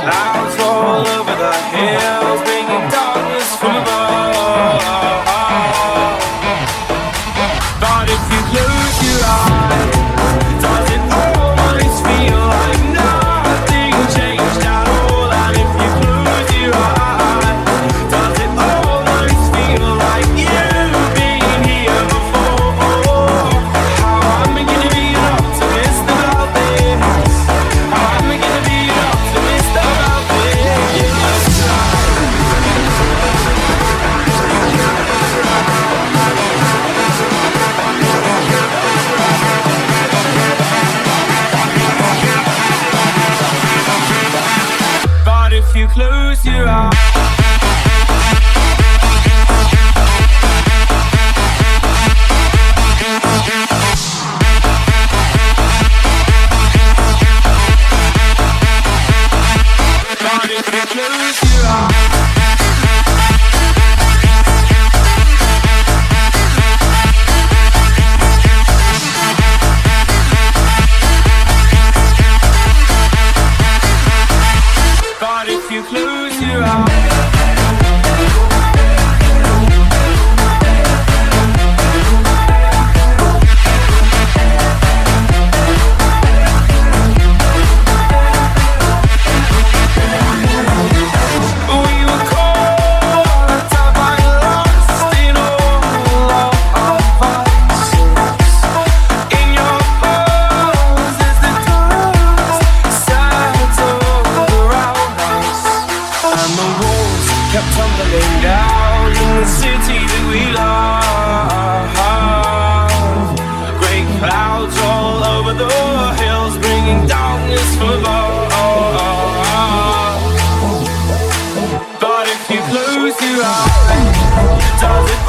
Clouds all over the hill. now.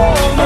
Does